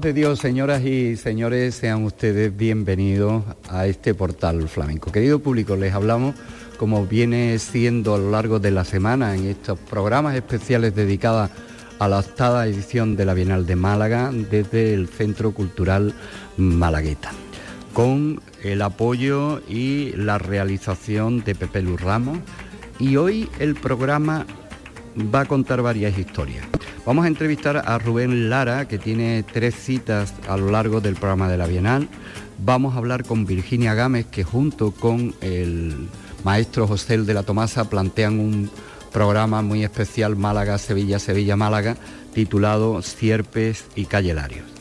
De Dios, señoras y señores, sean ustedes bienvenidos a este portal flamenco. Querido público, les hablamos como viene siendo a lo largo de la semana en estos programas especiales dedicados a la octava edición de la Bienal de Málaga desde el Centro Cultural Malagueta, con el apoyo y la realización de Pepe Luz Ramos. Y hoy el programa va a contar varias historias. Vamos a entrevistar a Rubén Lara, que tiene tres citas a lo largo del programa de la Bienal. Vamos a hablar con Virginia Gámez, que junto con el maestro José de la Tomasa plantean un programa muy especial Málaga, Sevilla, Sevilla, Málaga, titulado Sierpes y Callelarios.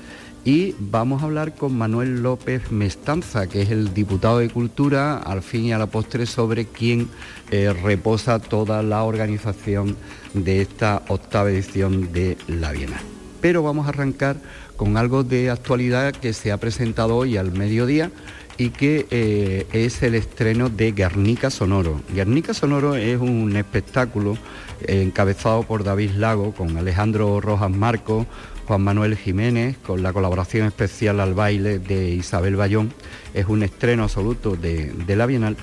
Y vamos a hablar con Manuel López Mestanza, que es el diputado de Cultura, al fin y a la postre, sobre quien eh, reposa toda la organización de esta octava edición de la Bienal. Pero vamos a arrancar con algo de actualidad que se ha presentado hoy al mediodía y que eh, es el estreno de Guernica Sonoro. Guernica Sonoro es un espectáculo eh, encabezado por David Lago con Alejandro Rojas Marco, Juan Manuel Jiménez, con la colaboración especial al baile de Isabel Bayón. Es un estreno absoluto de, la Bienal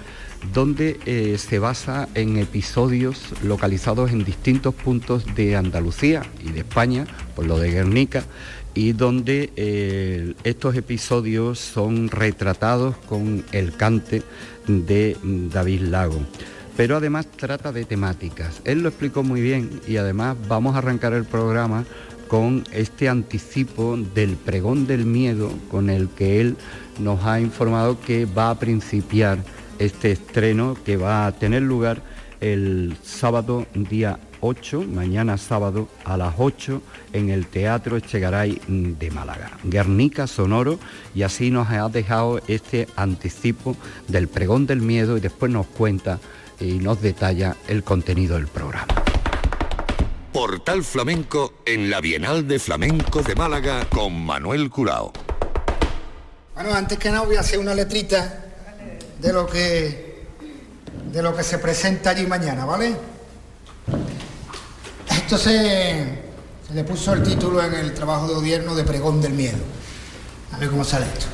donde eh, se basa en episodios localizados en distintos puntos de Andalucía y de España, por lo de Guernica, y donde eh, estos episodios son retratados con el cante de David Lago. Pero además trata de temáticas. Él lo explicó muy bien y además vamos a arrancar el programa con este anticipo del pregón del miedo con el que él nos ha informado que va a principiar este estreno que va a tener lugar el sábado día 8, mañana sábado a las 8 en el Teatro Echegaray de Málaga. Guernica Sonoro y así nos ha dejado este anticipo del pregón del miedo y después nos cuenta y nos detalla el contenido del programa. Portal Flamenco en la Bienal de Flamenco de Málaga con Manuel Curao. Bueno, antes que nada voy a hacer una letrita de lo que de lo que se presenta allí mañana, ¿vale? Esto se, le puso el título en el trabajo de gobierno de Pregón del Miedo. A ver cómo sale esto.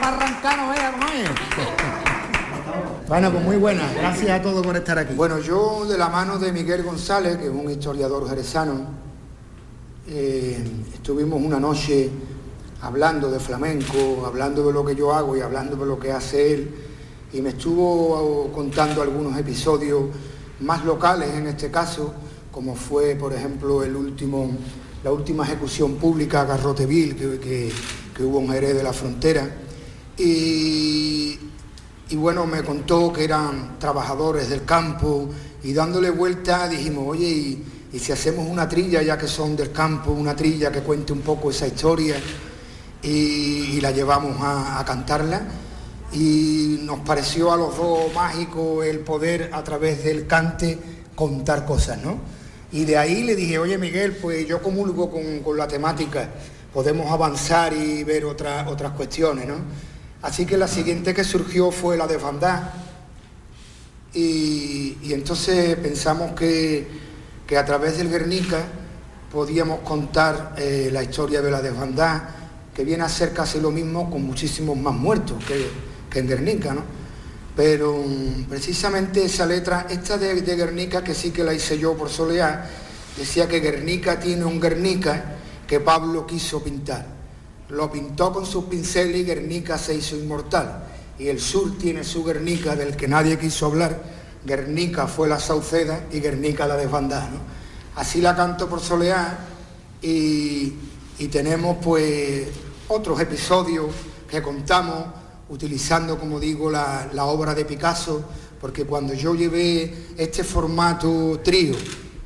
Para arrancar no vea cómo. Bueno, pues muy buena. Gracias a todos por estar aquí. Bueno, yo de la mano de Miguel González, que es un historiador jerezano, eh, estuvimos una noche hablando de flamenco, hablando de lo que yo hago y hablando de lo que hace él, y me estuvo contando algunos episodios más locales en este caso, como fue, por ejemplo, el último, la última ejecución pública a Garroteville que, que, hubo en Jerez de la Frontera. Y, bueno, me contó que eran trabajadores del campo y dándole vuelta dijimos, oye, y, si hacemos una trilla, ya que son del campo, una trilla que cuente un poco esa historia y, la llevamos a, cantarla y nos pareció a los dos mágico el poder a través del cante contar cosas, ¿no? Y de ahí le dije, oye Miguel, pues yo comulgo con, la temática, podemos avanzar y ver otras otras cuestiones, ¿no? Así que la siguiente que surgió fue la de y, entonces pensamos que, a través del Guernica podíamos contar eh, la historia de la desbandada que viene a ser casi lo mismo con muchísimos más muertos que, en Guernica, ¿no? Pero mm, precisamente esa letra, esta de, Guernica, que sí que la hice yo por solear, decía que Guernica tiene un Guernica que Pablo quiso pintar. Lo pintó con sus pinceles y Guernica se hizo inmortal. Y el sur tiene su Guernica del que nadie quiso hablar. Guernica fue la Sauceda y Guernica la desbandada. Así la canto por solear y y tenemos pues otros episodios que contamos utilizando, como digo, la, obra de Picasso, porque cuando yo llevé este formato trío,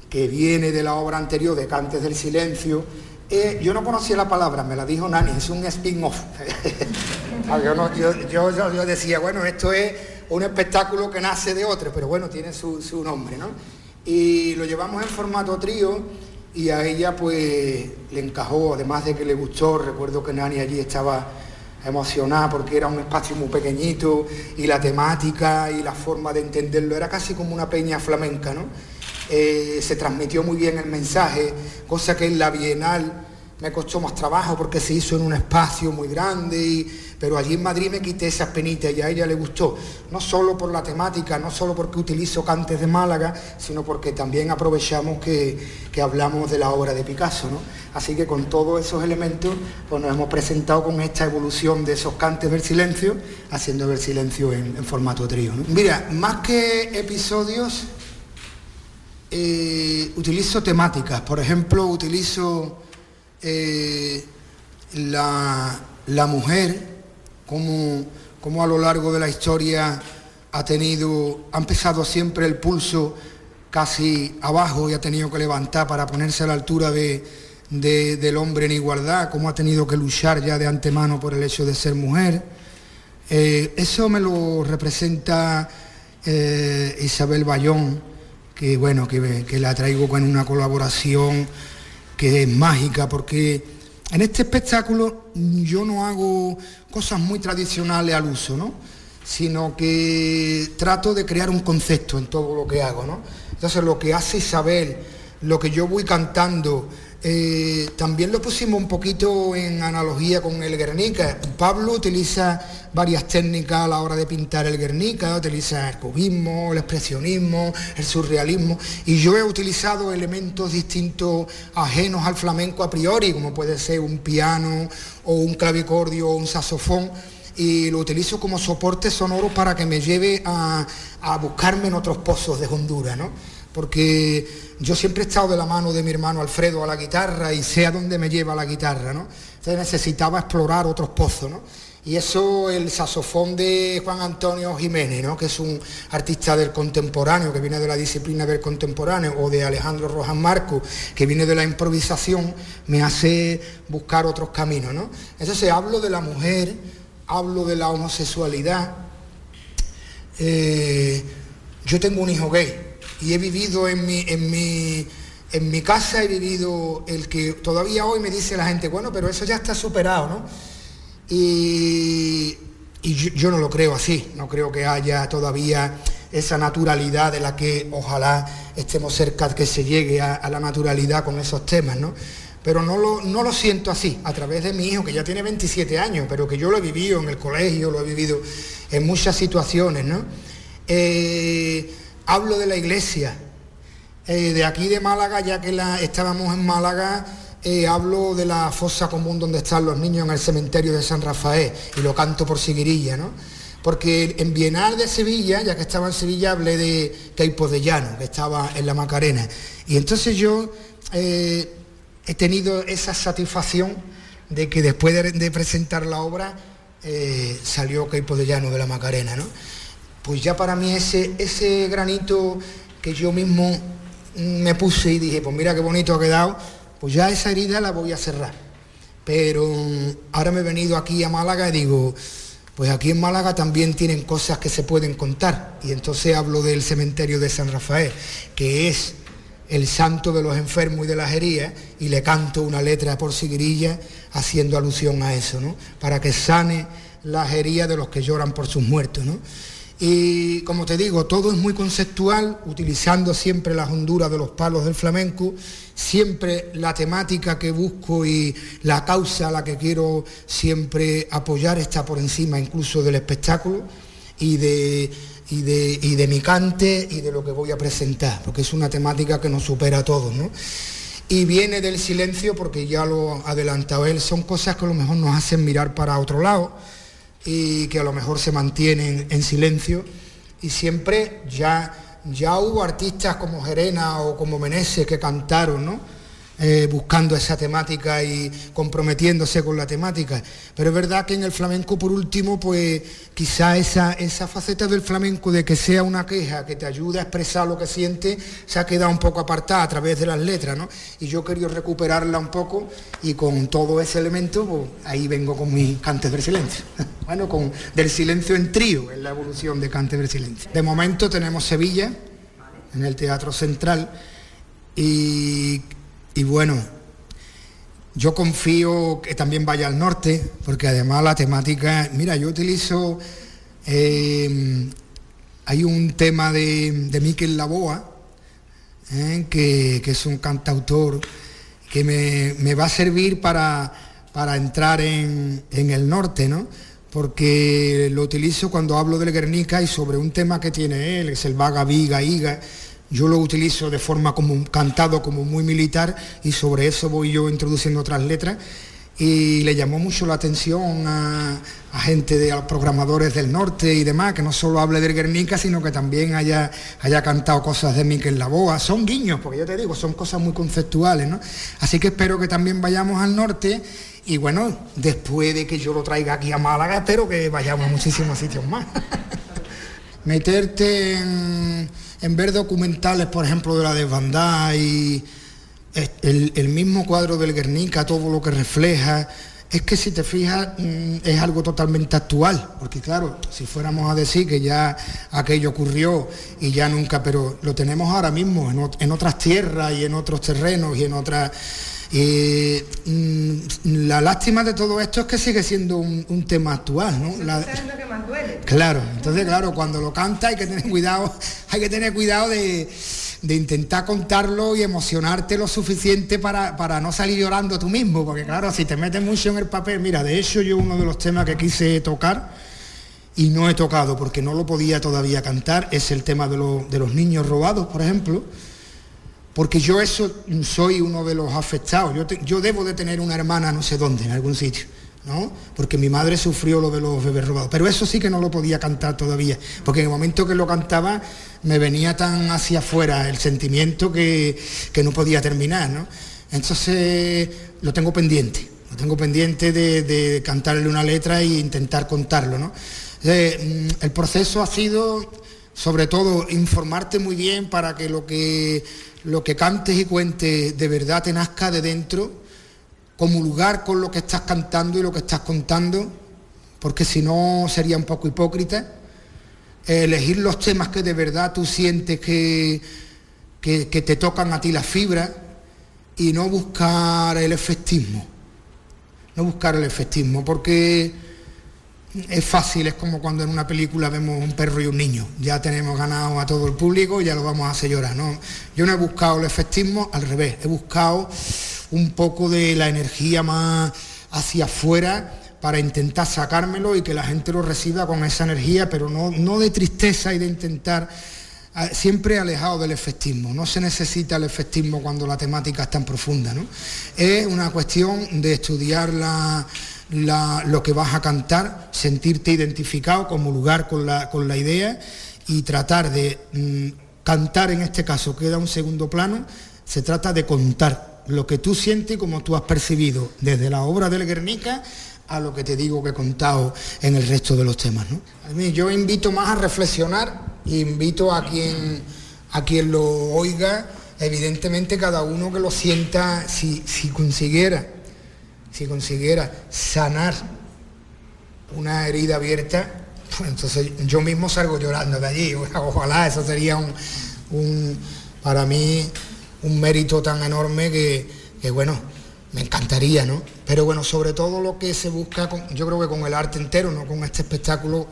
que viene de la obra anterior de Cantes del Silencio, eh, yo no conocía la palabra, me la dijo Nani, es un spin-off. yo, yo, decía, bueno, esto es un espectáculo que nace de otro, pero bueno, tiene su, su nombre, ¿no? Y lo llevamos en formato trío y a ella pues le encajó, además de que le gustó, recuerdo que Nani allí estaba emocionada porque era un espacio muy pequeñito y la temática y la forma de entenderlo era casi como una peña flamenca, ¿no? Eh, se transmitió muy bien el mensaje, cosa que en la Bienal me costó más trabajo porque se hizo en un espacio muy grande y pero allí en Madrid me quité esas penitas y a ella le gustó, no solo por la temática, no solo porque utilizo cantes de Málaga, sino porque también aprovechamos que, hablamos de la obra de Picasso. ¿no? Así que con todos esos elementos pues nos hemos presentado con esta evolución de esos cantes del silencio, haciendo el silencio en, formato trío. Mira, más que episodios, eh, utilizo temáticas, por ejemplo, utilizo eh, la, la mujer como, a lo largo de la historia ha tenido, ha empezado siempre el pulso casi abajo y ha tenido que levantar para ponerse a la altura de, del hombre en igualdad, cómo ha tenido que luchar ya de antemano por el hecho de ser mujer. Eh, eso me lo representa Isabel Bayón, que bueno, que, que la traigo con una colaboración que es mágica porque en este espectáculo yo no hago cosas muy tradicionales al uso, ¿no? sino que trato de crear un concepto en todo lo que hago. ¿no? Entonces lo que hace Isabel, lo que yo voy cantando, eh, también lo pusimos un poquito en analogía con el Guernica. Pablo utiliza varias técnicas a la hora de pintar el Guernica, utiliza el cubismo, el expresionismo, el surrealismo, y yo he utilizado elementos distintos ajenos al flamenco a priori, como puede ser un piano o un clavicordio o un saxofón y lo utilizo como soporte sonoro para que me lleve a, a buscarme en otros pozos de Honduras, ¿no? porque yo siempre he estado de la mano de mi hermano Alfredo a la guitarra y sé a dónde me lleva la guitarra, ¿no? Entonces necesitaba explorar otros pozos, ¿no? Y eso el saxofón de Juan Antonio Jiménez, ¿no? que es un artista del contemporáneo, que viene de la disciplina del contemporáneo, o de Alejandro Rojas Marco, que viene de la improvisación, me hace buscar otros caminos. ¿no? Entonces hablo de la mujer, hablo de la homosexualidad. Eh, yo tengo un hijo gay, y he vivido en mi, en mi, en mi casa, he vivido el que todavía hoy me dice la gente, bueno, pero eso ya está superado, ¿no? Y yo, no lo creo así, no creo que haya todavía esa naturalidad de la que ojalá estemos cerca que se llegue a, la naturalidad con esos temas, ¿no? Pero no lo, no lo siento así, a través de mi hijo, que ya tiene 27 años, pero que yo lo he vivido en el colegio, lo he vivido en muchas situaciones, ¿no? Eh, hablo de la iglesia, eh, de aquí de Málaga, ya que la, estábamos en Málaga, eh, hablo de la fosa común donde están los niños en el cementerio de San Rafael y lo canto por Siguirilla, ¿no? Porque en Bienal de Sevilla, ya que estaba en Sevilla, hablé de Caipo de Llano, que estaba en la Macarena. Y entonces yo eh, he tenido esa satisfacción de que después de, presentar la obra salió Caipo de Llano de la Macarena, ¿no? Pues ya para mí ese, ese granito que yo mismo me puse y dije, pues mira qué bonito ha quedado, pues ya esa herida la voy a cerrar. Pero ahora me he venido aquí a Málaga y digo, pues aquí en Málaga también tienen cosas que se pueden contar. Y entonces hablo del cementerio de San Rafael, que es el santo de los enfermos y de las heridas, y le canto una letra por sigrilla haciendo alusión a eso, ¿no? Para que sane las heridas de los que lloran por sus muertos, ¿no? Y como te digo, todo es muy conceptual, utilizando siempre las honduras de los palos del flamenco, siempre la temática que busco y la causa a la que quiero siempre apoyar está por encima incluso del espectáculo y de, y de, mi cante y de lo que voy a presentar, porque es una temática que nos supera a todos. ¿no? Y viene del silencio, porque ya lo ha adelantado él, son cosas que a lo mejor nos hacen mirar para otro lado y que a lo mejor se mantienen en silencio y siempre ya, ya hubo artistas como Gerena o como Meneses que cantaron, ¿no? Eh, buscando esa temática y comprometiéndose con la temática. Pero es verdad que en el flamenco, por último, pues quizá esa, esa faceta del flamenco de que sea una queja que te ayude a expresar lo que siente, se ha quedado un poco apartada a través de las letras, ¿no? Y yo quería recuperarla un poco y con todo ese elemento, pues ahí vengo con mi Cante del Silencio. bueno, con del silencio en trío, en la evolución de Cante del Silencio. De momento tenemos Sevilla, en el Teatro Central, y y bueno, yo confío que también vaya al norte, porque además la temática, mira, yo utilizo, eh, hay un tema de, de Miquel Laboa, eh, que, es un cantautor que me, va a servir para, para entrar en, en, el norte, ¿no? Porque lo utilizo cuando hablo del Guernica y sobre un tema que tiene él, es el vaga, viga, iga, yo lo utilizo de forma como cantado, como muy militar, y sobre eso voy yo introduciendo otras letras. Y le llamó mucho la atención a, gente de los programadores del norte y demás, que no solo hable del Guernica, sino que también haya, haya cantado cosas de Miquel Laboa. Son guiños, porque yo te digo, son cosas muy conceptuales, ¿no? Así que espero que también vayamos al norte y bueno, después de que yo lo traiga aquí a Málaga, espero que vayamos a muchísimos sitios más. Meterte en en ver documentales, por ejemplo, de la desbandada y el, mismo cuadro del Guernica, todo lo que refleja, es que si te fijas mm, es algo totalmente actual, porque claro, si fuéramos a decir que ya aquello ocurrió y ya nunca, pero lo tenemos ahora mismo en, otras tierras y en otros terrenos y en otras... Mm, la lástima de todo esto es que sigue siendo un, tema actual, ¿no? Claro, entonces claro, cuando lo canta hay que tener cuidado, hay que tener cuidado de, intentar contarlo y emocionarte lo suficiente para, para, no salir llorando tú mismo, porque claro, si te metes mucho en el papel, mira, de hecho yo uno de los temas que quise tocar y no he tocado porque no lo podía todavía cantar, es el tema de, de los niños robados, por ejemplo, porque yo eso soy uno de los afectados, yo, yo debo de tener una hermana no sé dónde, en algún sitio porque mi madre sufrió lo de los bebés robados. Pero eso sí que no lo podía cantar todavía, porque en el momento que lo cantaba me venía tan hacia afuera el sentimiento que, no podía terminar, ¿no? Entonces lo tengo pendiente, lo tengo pendiente de, cantarle una letra e intentar contarlo, ¿no? Mm, el proceso ha sido, sobre todo, informarte muy bien para que lo que, lo que cantes y cuentes de verdad te nazca de dentro comulgar con lo que estás cantando y lo que estás contando, porque si no sería un poco hipócrita. Elegir los temas que de verdad tú sientes que, que, te tocan a ti las fibras y no buscar el efectismo. No buscar el efectismo, porque es fácil, es como cuando en una película vemos un perro y un niño. Ya tenemos ganado a todo el público y ya lo vamos a hacer llorar. ¿no? Yo no he buscado el efectismo, al revés, he buscado un poco de la energía más hacia afuera para intentar sacármelo y que la gente lo reciba con esa energía, pero no, no de tristeza y de intentar siempre alejado del efectismo. No se necesita el efectismo cuando la temática es tan profunda. ¿no? Es una cuestión de estudiar lo que vas a cantar, sentirte identificado como lugar con la, con la idea y tratar de mm, cantar en este caso queda un segundo plano, se trata de contar lo que tú sientes y como tú has percibido desde la obra del Guernica a lo que te digo que he contado en el resto de los temas. ¿no? Yo invito más a reflexionar, invito a quien, a quien lo oiga, evidentemente cada uno que lo sienta, si, si consiguiera, si consiguiera sanar una herida abierta, pues entonces yo mismo salgo llorando de allí. Ojalá, eso sería un, para mí un mérito tan enorme que, que bueno, me encantaría, ¿no? Pero bueno, sobre todo lo que se busca, yo creo que con el arte entero, no con este espectáculo,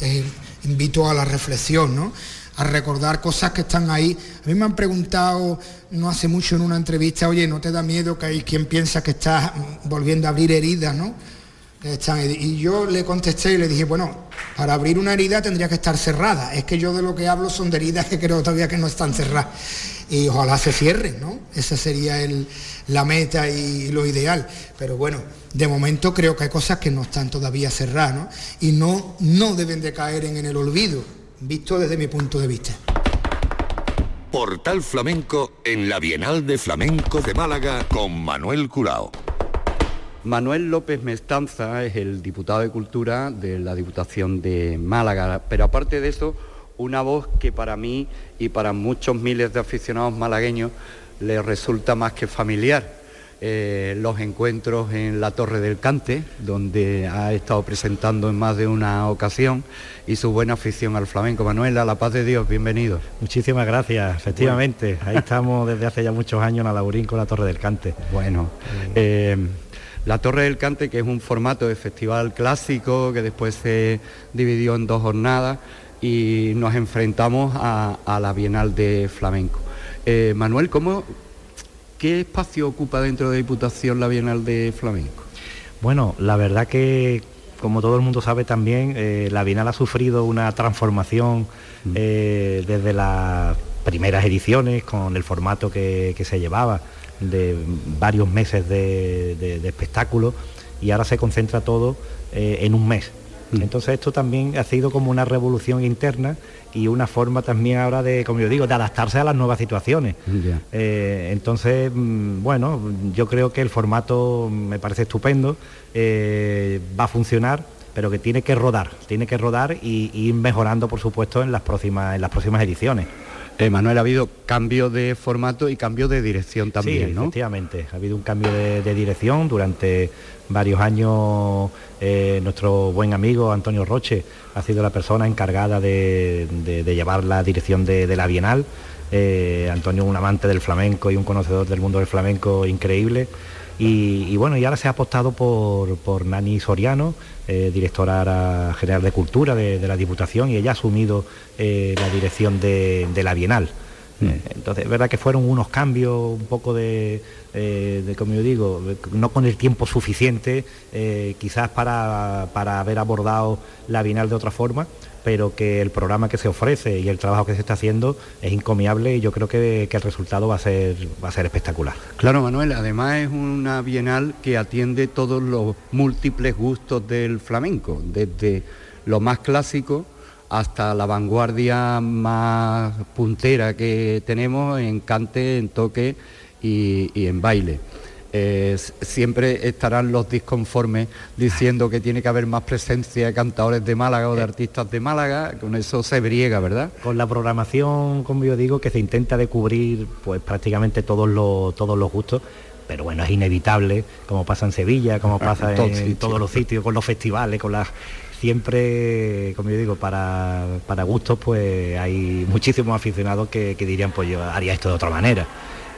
invito a la reflexión, ¿no? A recordar cosas que están ahí. A mí me han preguntado no hace mucho en una entrevista, oye, ¿no te da miedo que hay quien piensa que estás volviendo a abrir heridas, ¿no? Y yo le contesté y le dije, bueno, para abrir una herida tendría que estar cerrada. Es que yo de lo que hablo son de heridas que creo todavía que no están cerradas. Y ojalá se cierren, ¿no? Esa sería la meta y lo ideal. Pero bueno, de momento creo que hay cosas que no están todavía cerradas, ¿no? Y no, no deben de caer en el olvido, visto desde mi punto de vista. Portal Flamenco en la Bienal de Flamenco de Málaga con Manuel Curao. Manuel López Mestanza es el diputado de Cultura de la Diputación de Málaga, pero aparte de eso, una voz que para mí y para muchos miles de aficionados malagueños le resulta más que familiar. Eh, los encuentros en la Torre del Cante, donde ha estado presentando en más de una ocasión, y su buena afición al flamenco. Manuel, a la paz de Dios, bienvenido. Muchísimas gracias, efectivamente. Ahí estamos desde hace ya muchos años en Alaurín con la Torre del Cante. Bueno. Eh, la Torre del Cante, que es un formato de festival clásico que después se dividió en dos jornadas y nos enfrentamos a, la Bienal de Flamenco. Eh, Manuel, ¿cómo, ¿qué espacio ocupa dentro de Diputación la Bienal de Flamenco? Bueno, la verdad que, como todo el mundo sabe también, eh, la Bienal ha sufrido una transformación mm. eh, desde las primeras ediciones con el formato que se llevaba de varios meses de, espectáculo y ahora se concentra todo eh, en un mes. Mm. Entonces esto también ha sido como una revolución interna y una forma también ahora de, como yo digo, de adaptarse a las nuevas situaciones. Eh, entonces, mm, bueno, yo creo que el formato me parece estupendo, eh, va a funcionar pero que tiene que rodar, tiene que rodar y, ir mejorando, por supuesto, en las próximas, en las próximas ediciones. Eh, Manuel, ha habido cambio de formato y cambio de dirección también, sí, efectivamente. Ha habido un cambio de, dirección durante varios años. Eh, nuestro buen amigo Antonio Roche ha sido la persona encargada de, llevar la dirección de, la Bienal. Eh, Antonio, un amante del flamenco y un conocedor del mundo del flamenco increíble. Y, bueno, y ahora se ha apostado por, Nani Soriano, eh, directora general de Cultura de, la Diputación, y ella ha asumido eh, la dirección de, la Bienal. Mm. Eh, entonces, es verdad que fueron unos cambios un poco de, como yo digo, no con el tiempo suficiente, quizás para, para haber abordado la Bienal de otra forma, pero que el programa que se ofrece y el trabajo que se está haciendo es encomiable y yo creo que, el resultado va a, ser, va a ser espectacular. Claro, Manuel, además es una bienal que atiende todos los múltiples gustos del flamenco, desde lo más clásico hasta la vanguardia más puntera que tenemos en cante, en toque y en baile. Eh, siempre estarán los disconformes diciendo que tiene que haber más presencia de cantadores de Málaga o de artistas de Málaga, con eso se briega, ¿verdad? Con la programación, como yo digo, que se intenta de cubrir pues prácticamente todos los, todos los gustos, pero bueno, es inevitable, como pasa en Sevilla, como pasa en, todos los sitios, con los festivales, con las siempre, como yo digo, para, para gustos, pues hay muchísimos aficionados que, que dirían, pues yo haría esto de otra manera.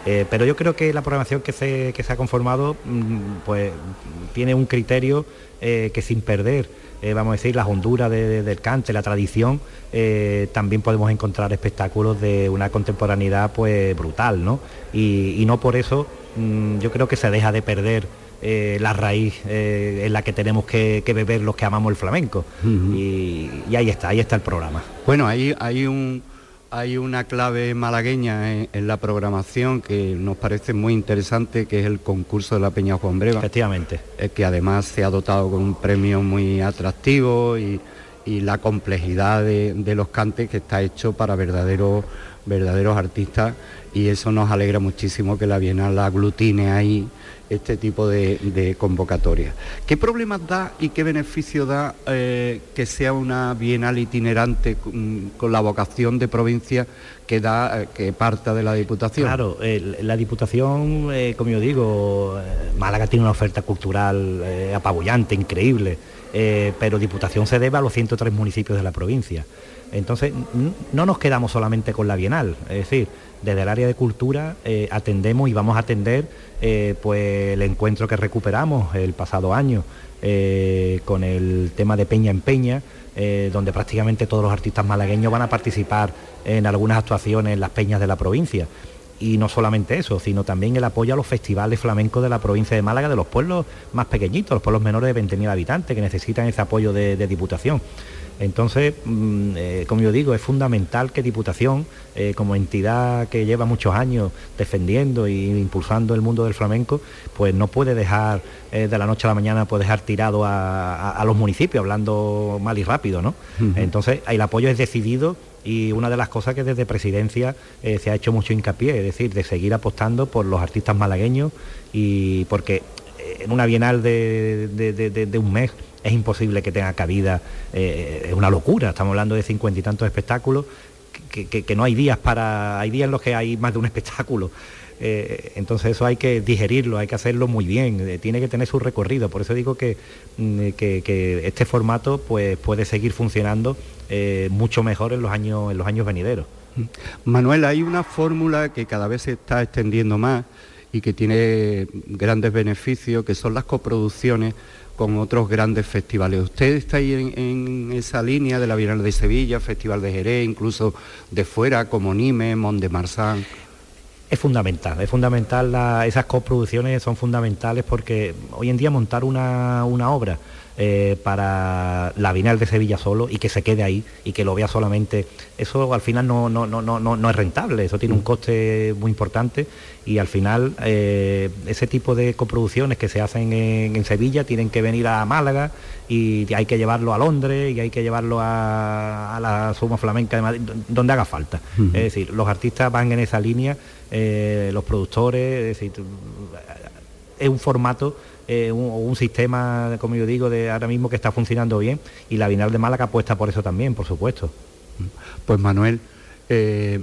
Eh, pero yo creo que la programación que se, ha conformado mm, pues, tiene un criterio eh, que sin perder eh, vamos a decir, las honduras del cante, la tradición, eh, también podemos encontrar espectáculos de una contemporaneidad pues brutal, ¿no? Y, no por eso mm, yo creo que se deja de perder eh, la raíz en la que tenemos que, beber los que amamos el flamenco. y, ahí está, ahí está el programa. Bueno, ahí hay un hay una clave malagueña en, la programación que nos parece muy interesante, que es el concurso de la Peña Juan Breva. Efectivamente. Eh, que además se ha dotado con un premio muy atractivo y, la complejidad de, los cantes que está hecho para verdaderos, verdaderos artistas y eso nos alegra muchísimo que la Bienal aglutine ahí este tipo de, convocatorias. ¿Qué problemas da y qué beneficio da eh, que sea una bienal itinerante con, la vocación de provincia que da eh, que parta de la Diputación? Claro, la Diputación, eh, como yo digo, Málaga tiene una oferta cultural apabullante, increíble, pero Diputación se debe a los 103 municipios de la provincia. Entonces, no nos quedamos solamente con la Bienal, es decir, desde el área de cultura atendemos y vamos a atender eh, pues el encuentro que recuperamos el pasado año eh, con el tema de Peña en Peña, eh, donde prácticamente todos los artistas malagueños van a participar en algunas actuaciones en las peñas de la provincia. Y no solamente eso, sino también el apoyo a los festivales flamencos de la provincia de Málaga, de los pueblos más pequeñitos, los pueblos menores de 20.000 habitantes, que necesitan ese apoyo de diputación. Entonces, mm, eh, como yo digo, es fundamental que Diputación, eh, como entidad que lleva muchos años defendiendo e impulsando el mundo del flamenco, pues no puede dejar eh, de la noche a la mañana, puede dejar tirado a, los municipios, hablando mal y rápido, ¿no? Entonces, el apoyo es decidido y una de las cosas que desde presidencia se ha hecho mucho hincapié, es decir, de seguir apostando por los artistas malagueños y porque en una bienal de un mes es imposible que tenga cabida, eh, es una locura, estamos hablando de cincuenta y tantos espectáculos, que, no hay días para, hay días en los que hay más de un espectáculo. Eh, entonces eso hay que digerirlo, hay que hacerlo muy bien, eh, tiene que tener su recorrido. Por eso digo que, mm, este formato pues, puede seguir funcionando mucho mejor en los años, en los años venideros. Manuel, hay una fórmula que cada vez se está extendiendo más y que tiene grandes beneficios, que son las coproducciones con otros grandes festivales. ¿Usted está ahí en, esa línea de la Bienal de Sevilla, Festival de Jerez, incluso de fuera como Nime, Mont de Marsan? Es fundamental, es fundamental, esas coproducciones son fundamentales porque hoy en día montar una obra eh, para la Bienal de Sevilla solo y que se quede ahí y que lo vea solamente, eso al final no, no, no, no, no es rentable, eso tiene un mm. coste muy importante y al final eh, ese tipo de coproducciones que se hacen en, Sevilla tienen que venir a Málaga y hay que llevarlo a Londres y hay que llevarlo a, la Suma Flamenca de Madrid, donde haga falta. Es decir, los artistas van en esa línea, eh, los productores, es decir, es un formato eh, un, sistema, como yo digo, de ahora mismo que está funcionando bien y la Bienal de Málaga apuesta por eso también, por supuesto. Pues Manuel, eh,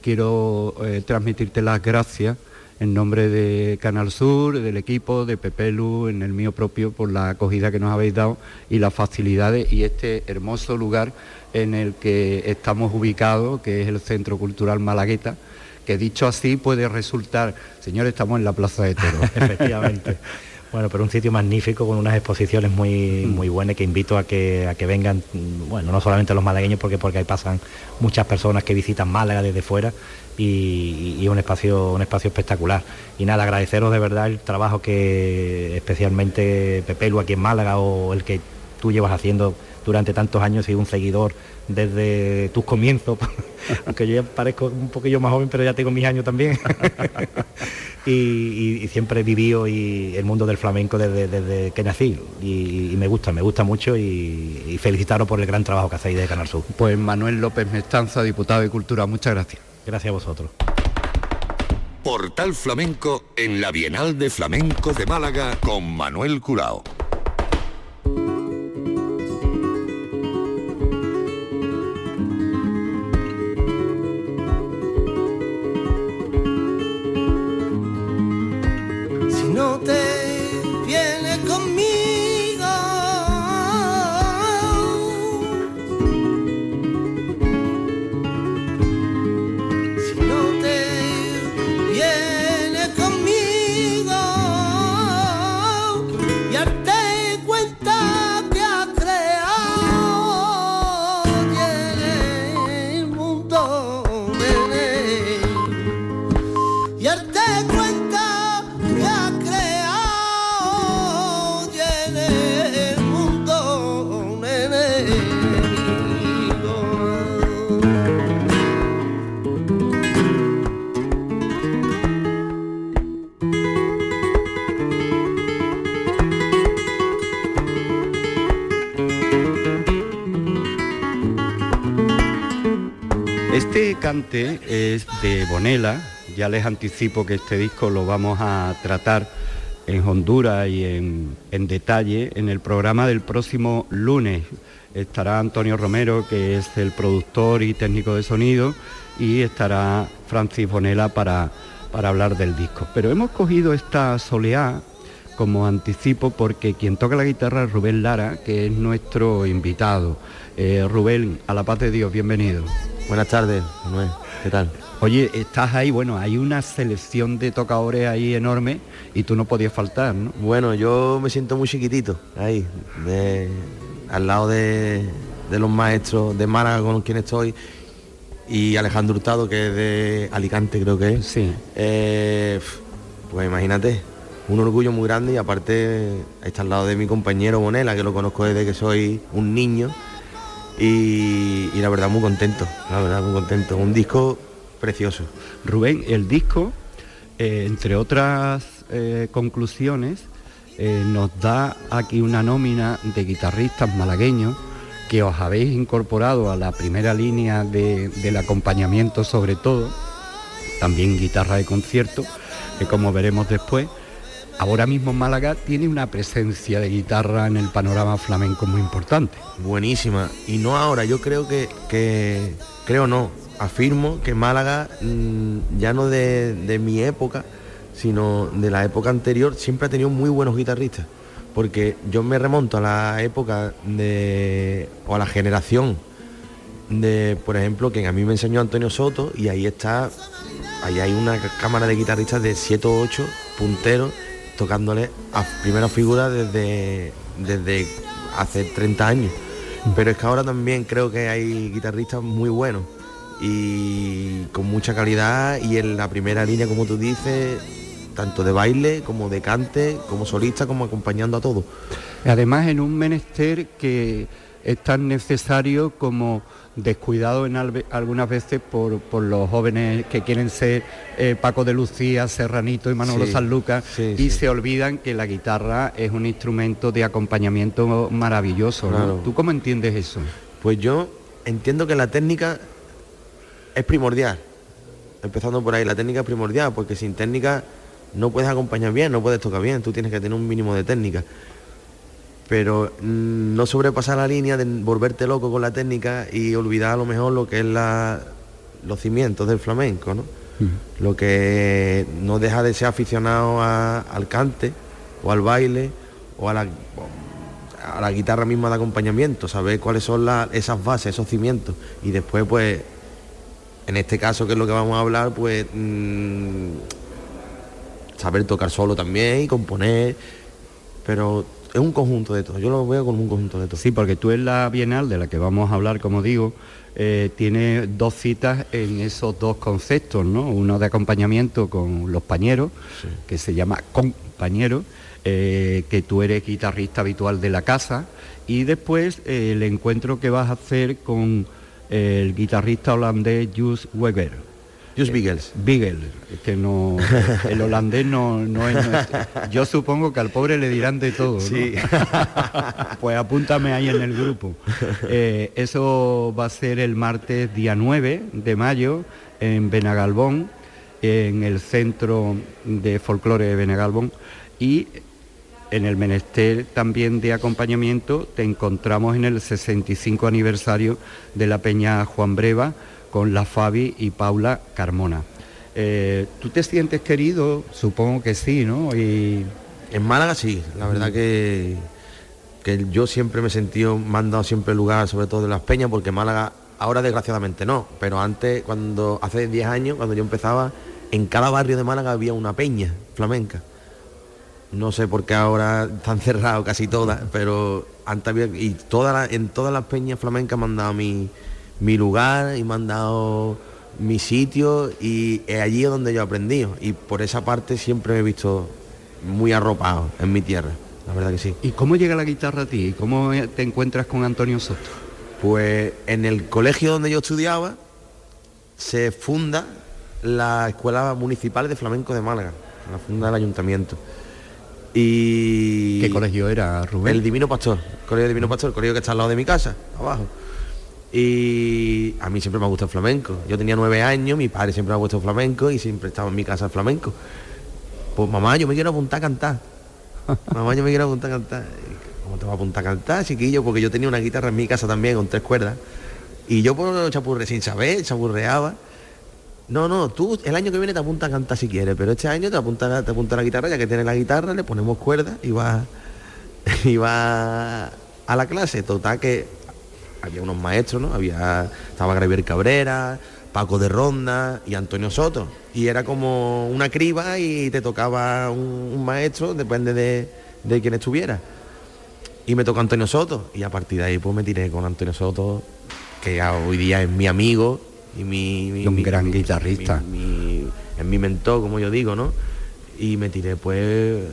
quiero eh, transmitirte las gracias en nombre de Canal Sur, del equipo, de Pepelu, en el mío propio, por la acogida que nos habéis dado y las facilidades y este hermoso lugar en el que estamos ubicados, que es el Centro Cultural Malagueta, que dicho así puede resultar, señores, estamos en la Plaza de Toro. Efectivamente. Bueno, pero un sitio magnífico con unas exposiciones muy, mm. muy buenas que invito a que, a que vengan, bueno, no solamente los malagueños, porque, porque ahí pasan muchas personas que visitan Málaga desde fuera y, un, espacio, un espacio espectacular. Y nada, agradeceros de verdad el trabajo que especialmente Pepelu aquí en Málaga o el que tú llevas haciendo durante tantos años y un seguidor desde tus comienzos, aunque yo ya parezco un poquillo más joven, pero ya tengo mis años también. y, siempre he vivido y el mundo del flamenco desde, que nací y, me gusta, me gusta mucho y, felicitaros por el gran trabajo que hacéis de Canal Sur. Pues Manuel López Mestanza, diputado de Cultura, muchas gracias. Gracias a vosotros. Portal Flamenco en la Bienal de Flamenco de Málaga con Manuel Curao. Es de Bonela, ya les anticipo que este disco lo vamos a tratar en Honduras y en, en, detalle en el programa del próximo lunes. Estará Antonio Romero, que es el productor y técnico de sonido, y estará Francis Bonela para, para hablar del disco. Pero hemos cogido esta soleá como anticipo porque quien toca la guitarra es Rubén Lara, que es nuestro invitado. Eh, Rubén, a la paz de Dios, bienvenido. Buenas tardes, Manuel. ¿Qué tal? Oye, estás ahí, bueno, hay una selección de tocadores ahí enorme y tú no podías faltar, ¿no? Bueno, yo me siento muy chiquitito ahí, de, al lado de, de, los maestros de Málaga con quien estoy y Alejandro Hurtado, que es de Alicante, creo que es. Sí. Eh, pues imagínate, un orgullo muy grande y aparte está al lado de mi compañero Bonela, que lo conozco desde que soy un niño y, la verdad muy contento, la verdad muy contento. Un disco precioso. Rubén, el disco, eh, entre otras eh, conclusiones, eh, nos da aquí una nómina de guitarristas malagueños que os habéis incorporado a la primera línea de, del acompañamiento sobre todo, también guitarra de concierto, que como veremos después, ahora mismo Málaga tiene una presencia de guitarra en el panorama flamenco muy importante. Buenísima. Y no ahora, yo creo que, que creo no, afirmo que Málaga, mmm, ya no de, de, mi época, sino de la época anterior, siempre ha tenido muy buenos guitarristas. Porque yo me remonto a la época de. o a la generación de, por ejemplo, que a mí me enseñó Antonio Soto, y ahí está. Ahí hay una cámara de guitarristas de 7 o 8 punteros tocándole a primera figura desde, desde hace 30 años. Pero es que ahora también creo que hay guitarristas muy buenos y con mucha calidad y en la primera línea, como tú dices, tanto de baile como de cante, como solista, como acompañando a todo. Además, en un menester que es tan necesario como descuidado en al, algunas veces por, por, los jóvenes que quieren ser eh, Paco de Lucía, Serranito y Manolo sí, Sanluca sí, y sí. se olvidan que la guitarra es un instrumento de acompañamiento maravilloso. Claro. ¿no? ¿Tú cómo entiendes eso? Pues yo entiendo que la técnica es primordial. Empezando por ahí, la técnica es primordial, porque sin técnica no puedes acompañar bien, no puedes tocar bien, tú tienes que tener un mínimo de técnica. Pero mmm, no sobrepasar la línea de volverte loco con la técnica y olvidar a lo mejor lo que es la, los cimientos del flamenco, ¿no? Lo que no deja de ser aficionado a, al cante o al baile o a la, a la guitarra misma de acompañamiento, saber cuáles son la, esas bases, esos cimientos. Y después pues en este caso, que es lo que vamos a hablar, pues mmm, saber tocar solo también y componer, pero es un conjunto de todo, yo lo veo como un conjunto de todo. Sí, porque tú en la Bienal, de la que vamos a hablar, como digo, eh, tiene dos citas en esos dos conceptos, ¿no? Uno de acompañamiento con los pañeros, sí. que se llama compañero, eh, que tú eres guitarrista habitual de la casa, y después eh, el encuentro que vas a hacer con el guitarrista holandés Jus Weber. Jus Bigels. Bigel, que no, el holandés no, no es nuestro. Yo supongo que al pobre le dirán de todo, ¿no? Sí. pues apúntame ahí en el grupo. Eh, eso va a ser el martes día 9 de mayo en Benagalbón, en el Centro de Folclore de Benagalbón, y en el menester también de acompañamiento te encontramos en el 65 aniversario de la Peña Juan Breva con la Fabi y Paula Carmona. Eh, ¿Tú te sientes querido? Supongo que sí, ¿no? Y... En Málaga sí, la verdad que, que yo siempre me he sentido mandado siempre lugar, sobre todo de las peñas, porque Málaga ahora desgraciadamente no, pero antes, cuando hace 10 años, cuando yo empezaba, en cada barrio de Málaga había una peña flamenca no sé por qué ahora están cerrados casi todas, pero antes había, y toda la, en todas las peñas flamencas me han dado mi, mi lugar y me han dado mi sitio y es allí donde yo he aprendido y por esa parte siempre me he visto muy arropado en mi tierra. la verdad que sí. ¿Y cómo llega la guitarra a ti? ¿Cómo te encuentras con Antonio Soto? Pues en el colegio donde yo estudiaba se funda la Escuela Municipal de Flamenco de Málaga, la funda el ayuntamiento. Y ¿Qué colegio era, Rubén? El Divino Pastor, el colegio Divino Pastor, el colegio que está al lado de mi casa, abajo. Y a mí siempre me ha gustado el flamenco. Yo tenía nueve años, mi padre siempre me ha gustado el flamenco y siempre estaba en mi casa el flamenco. Pues mamá, yo me quiero apuntar a cantar. mamá, yo me quiero apuntar a cantar. ¿Cómo te vas a apuntar a cantar, chiquillo? Porque yo tenía una guitarra en mi casa también con tres cuerdas. Y yo pues chapurre sin saber, chapurreaba. No, no, tú el año que viene te apunta a cantar si quieres, pero este año te apunta, te apunta a la guitarra, ya que tienes la guitarra, le ponemos cuerdas y va, y va a la clase. Total que había unos maestros, ¿no? Había, estaba Gravier Cabrera, Paco de Ronda y Antonio Soto. Y era como una criba y te tocaba un, un maestro, depende de, de quién estuviera. Y me tocó Antonio Soto. Y a partir de ahí pues me tiré con Antonio Soto, que ya hoy día es mi amigo y mi, mi- Y un mi- gran mi- guitarrista. es mi mentor, como yo digo, ¿no? Y me tiré pues,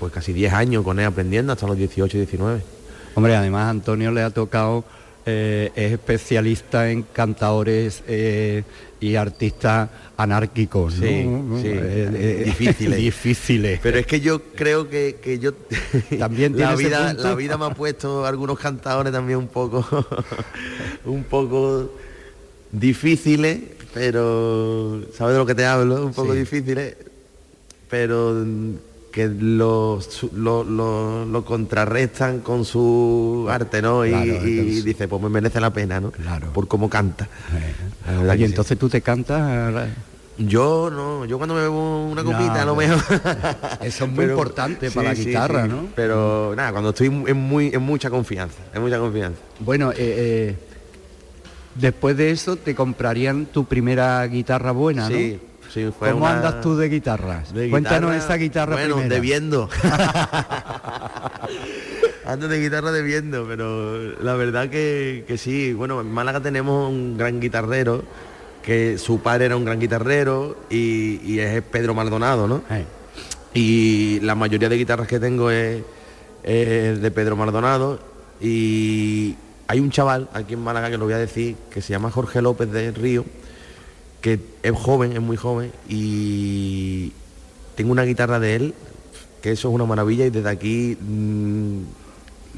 pues casi 10 años con él aprendiendo, hasta los 18, 19. Hombre, además Antonio le ha tocado, eh, es especialista en cantadores eh, y artistas anárquicos. Sí, ¿no? sí, Eh, difíciles. difíciles. Pero es que yo creo que, que yo También la vida, la vida me ha puesto algunos cantadores también un poco un poco difíciles, pero ¿sabes de lo que te hablo? Un poco Sí. difíciles, pero que lo, lo, lo- lo contrarrestan con su arte, ¿no? Y, Claro, y dice, pues me merece la pena, ¿no? Claro. Por cómo canta. Oye, que sí. entonces tú te cantas... Yo no, yo cuando me bebo una No, copita a lo pero- mejor. Eso es muy importante para la guitarra, sí. ¿no? Pero nada, cuando estoy en muy en mucha confianza, en mucha confianza. Bueno, eh, eh, después de eso te comprarían tu primera guitarra buena, ¿no? Sí, sí, fue ¿Cómo una- andas tú de guitarras? de Cuéntanos guitarra, esa guitarra Bueno, primera. debiendo. Ando de guitarra debiendo, pero la verdad que, que sí. Bueno, en Málaga tenemos un gran guitarrero, que su padre era un gran guitarrero y, y es Pedro Maldonado, ¿no? Y la mayoría de guitarras que tengo es, es de Pedro Maldonado y hay un chaval aquí en Málaga que lo voy a decir que se llama Jorge López de Río que es joven, es muy joven y tengo una guitarra de él que eso es una maravilla y desde aquí mm,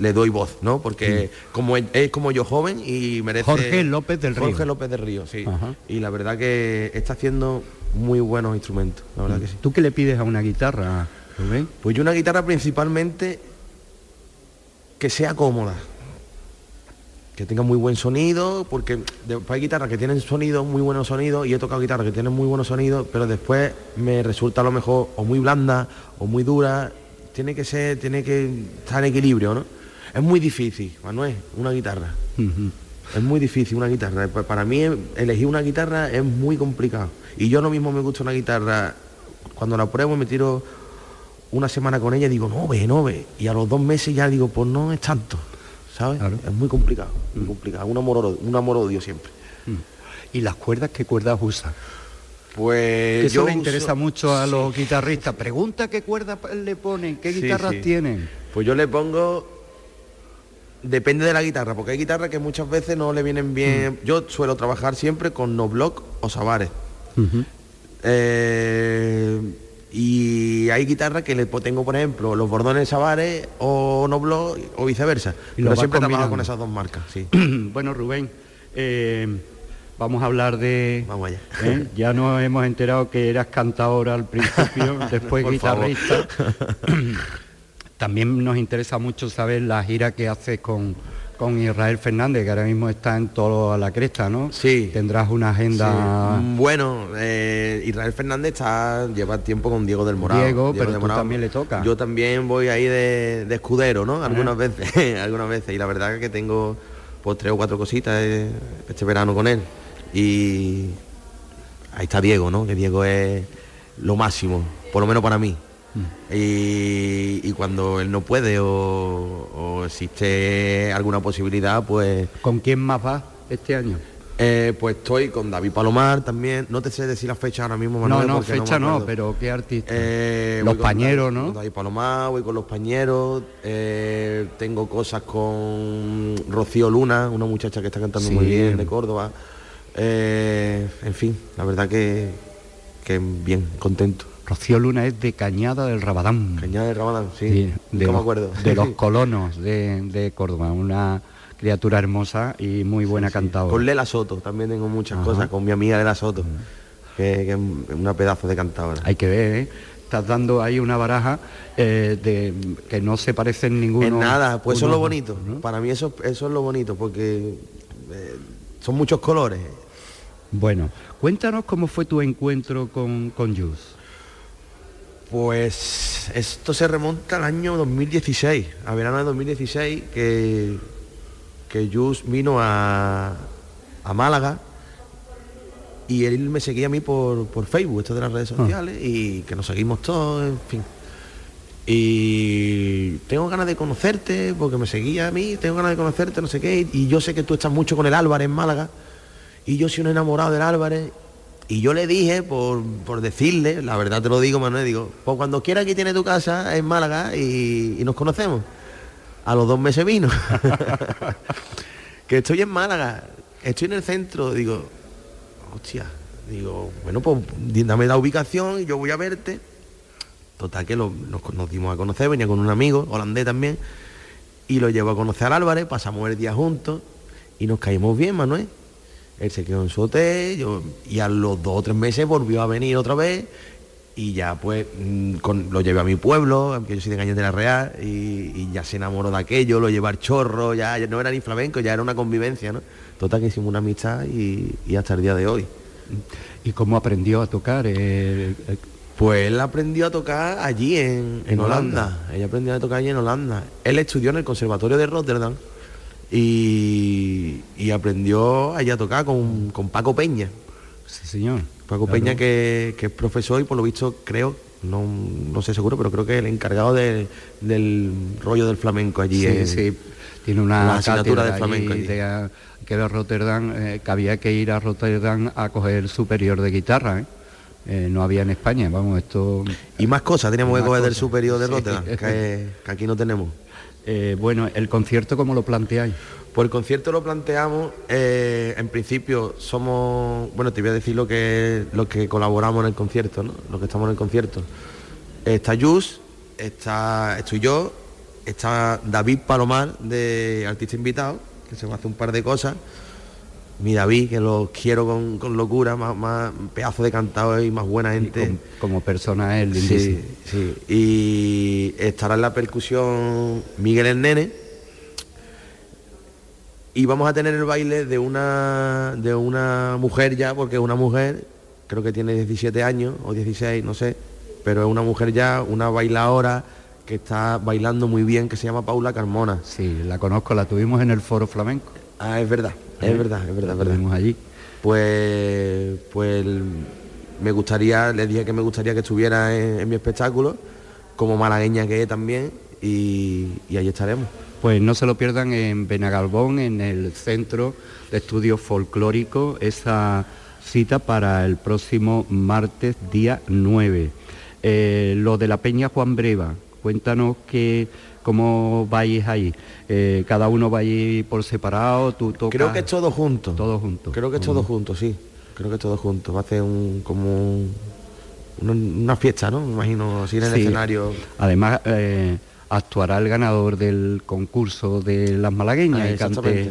le doy voz, ¿no? Porque como es, es como yo joven y merece Jorge López del Río. Jorge López del Río, sí. Ajá. Y la verdad que está haciendo muy buenos instrumentos, la verdad que sí. ¿Tú qué le pides a una guitarra, Rubén? Pues yo una guitarra principalmente que sea cómoda, que tenga muy buen sonido, porque después hay guitarras que tienen sonido, muy buenos sonidos, y he tocado guitarras que tienen muy buenos sonidos, pero después me resulta a lo mejor o muy blanda o muy dura, tiene que ser, tiene que estar en equilibrio, ¿no? Es muy difícil, Manuel, una guitarra. Es muy difícil una guitarra. Pa- Para mí elegir una guitarra es muy complicado. Y yo lo mismo me gusta una guitarra. Cuando la pruebo me tiro una semana con ella y digo, no ve, no ve. Y a los dos meses ya digo, pues no es tanto. ¿Sabes? Claro. Es muy complicado, muy complicado. Un amor, un amor odio siempre. ¿Y las cuerdas qué cuerdas usas? Pues Que eso yo le uso- interesa mucho a los guitarristas. Pregunta qué cuerdas le ponen, qué Sí, guitarras sí. tienen. Pues yo le pongo. Depende de la guitarra, porque hay guitarras que muchas veces no le vienen bien. Yo suelo trabajar siempre con no block o sabares. Eh, y hay guitarras que le tengo, por ejemplo, los bordones Savares o Noblo o viceversa. Y lo Pero siempre combinando. con esas dos marcas, sí. bueno, Rubén, eh, vamos a hablar de... Vamos allá. ¿eh? Ya nos hemos enterado que eras cantador al principio, después guitarrista. También nos interesa mucho saber la gira que haces con, con Israel Fernández, que ahora mismo está en todo a la cresta, ¿no? Sí. Tendrás una agenda... Sí. Mm, Bueno, eh, Israel Fernández está, lleva tiempo con Diego del Moral. Diego, pero tú también le toca. Yo también voy ahí de, de escudero, ¿no? Algunas veces, algunas veces. Y la verdad es que tengo pues tres o cuatro cositas eh, este verano con él. Y ahí está Diego, ¿no? Que Diego es lo máximo, por lo menos para mí. Mm. Y, y cuando él no puede o, o existe alguna posibilidad, pues ¿Con quién más vas este año? Eh, pues estoy con David Palomar también. No te sé decir la fecha ahora mismo, Manuel, No, no, fecha no, pero ¿qué artista? Eh, los pañeros, ¿no? David Palomar, voy con los pañeros. Eh, tengo cosas con Rocío Luna, una muchacha que está cantando muy bien de Córdoba. en fin, la verdad que, que bien, contento. Rocío Luna es de Cañada del Rabadán. Cañada del Rabadán, sí. de, los, acuerdo. de los colonos de, de Córdoba, una criatura hermosa y muy buena cantadora. Con Lela Soto también tengo muchas cosas, con mi amiga Lela Soto, que, es una pedazo de cantadora. Hay que ver, ¿eh? Estás dando ahí una baraja eh, de que no se parecen ninguno. En nada, pues eso es lo bonito. Para mí eso, eso es lo bonito, porque eh, son muchos colores. Bueno, cuéntanos cómo fue tu encuentro con, con Pues esto se remonta al año 2016, a verano de 2016, que que Jus vino a, Málaga y él me seguía a mí por, Facebook, esto de las redes ah. sociales, y que nos seguimos todos, en fin. Y tengo ganas de conocerte, porque me seguía a mí, tengo ganas de conocerte, no sé qué, y yo sé que tú estás mucho con el Álvarez en Málaga, y yo soy un enamorado del Álvarez, y yo le dije, por, decirle, la verdad te lo digo, Manuel, digo, pues cuando quiera que tiene tu casa en Málaga y nos conocemos a los dos meses vino. que estoy en Málaga, estoy en el centro, digo, hostia, digo, bueno, pues dame la ubicación y yo voy a verte. Total que nos, dimos a conocer, venía con un amigo, holandés también, y lo llevo a conocer al Álvarez, pasamos el día juntos y nos caímos bien, Manuel. Él se quedó en su hotel yo, y a los dos o tres meses volvió a venir otra vez y ya pues mm, lo llevé a mi pueblo, aunque yo soy de Cañas de la Real, y, ya se enamoró de aquello, lo llevé al chorro, ya, no era ni flamenco, ya era una convivencia, ¿no? Total que hicimos una amistad y, hasta el día de hoy. ¿Y cómo aprendió a tocar? Eh, eh, pues él aprendió a tocar allí en, Holanda. Ella aprendió a tocar allí en Holanda. Él estudió en el Conservatorio de Rotterdam y, aprendió allí a tocar con, con Paco Peña. Sí, señor. Paco Peña, que, es profesor y por lo visto creo, no, no sé seguro, pero creo que es el encargado del rollo del flamenco allí. Sí, sí. Tiene una asignatura de flamenco allí. que de Rotterdam, eh, que había que ir a Rotterdam a coger superior de guitarra, ¿eh? Eh, no había en España, vamos, esto... Y más cosas teníamos que coger del superior de Rotterdam, que, que, aquí no tenemos. Bueno, ¿el concierto cómo lo planteáis? Pues el concierto lo planteamos, eh, en principio somos, bueno, te voy a decir lo que, lo que colaboramos en el concierto, ¿no? Lo que estamos en el concierto. Está Yus, está, estoy yo, está David Palomar, de artista invitado, que se hace un par de cosas. Mi David, que lo quiero con, locura, más, más, pedazo de cantado y más buena gente. como, persona lindísimo. Sí, sí. Y estará en la percusión Miguel el Nene y vamos a tener el baile de una, de una mujer ya, porque una mujer, creo que tiene 17 años o 16, no sé, pero es una mujer ya, una bailadora que está bailando muy bien, que se llama Paula Carmona. Sí, la conozco, la tuvimos en el Foro Flamenco. Ah, es verdad, es verdad, es verdad, es verdad. allí. Pues, pues me gustaría, le dije que me gustaría que estuviera en, mi espectáculo, como malagueña que es también, y, y ahí estaremos pues no se lo pierdan en Benagalbón, en el Centro de Estudios Folclóricos, esa cita para el próximo martes día 9. Eh, lo de la Peña Juan Breva, cuéntanos que, cómo vais ahí. Eh, cada uno va ahí por separado, tú tocas... Creo que es todo junto. Todo junto. Creo que es todo junto, sí. Creo que es todo junto. Va a ser un, como una fiesta, ¿no? Me imagino, así en el escenario. Además... Eh, actuará el ganador del concurso de las malagueñas, ah, cante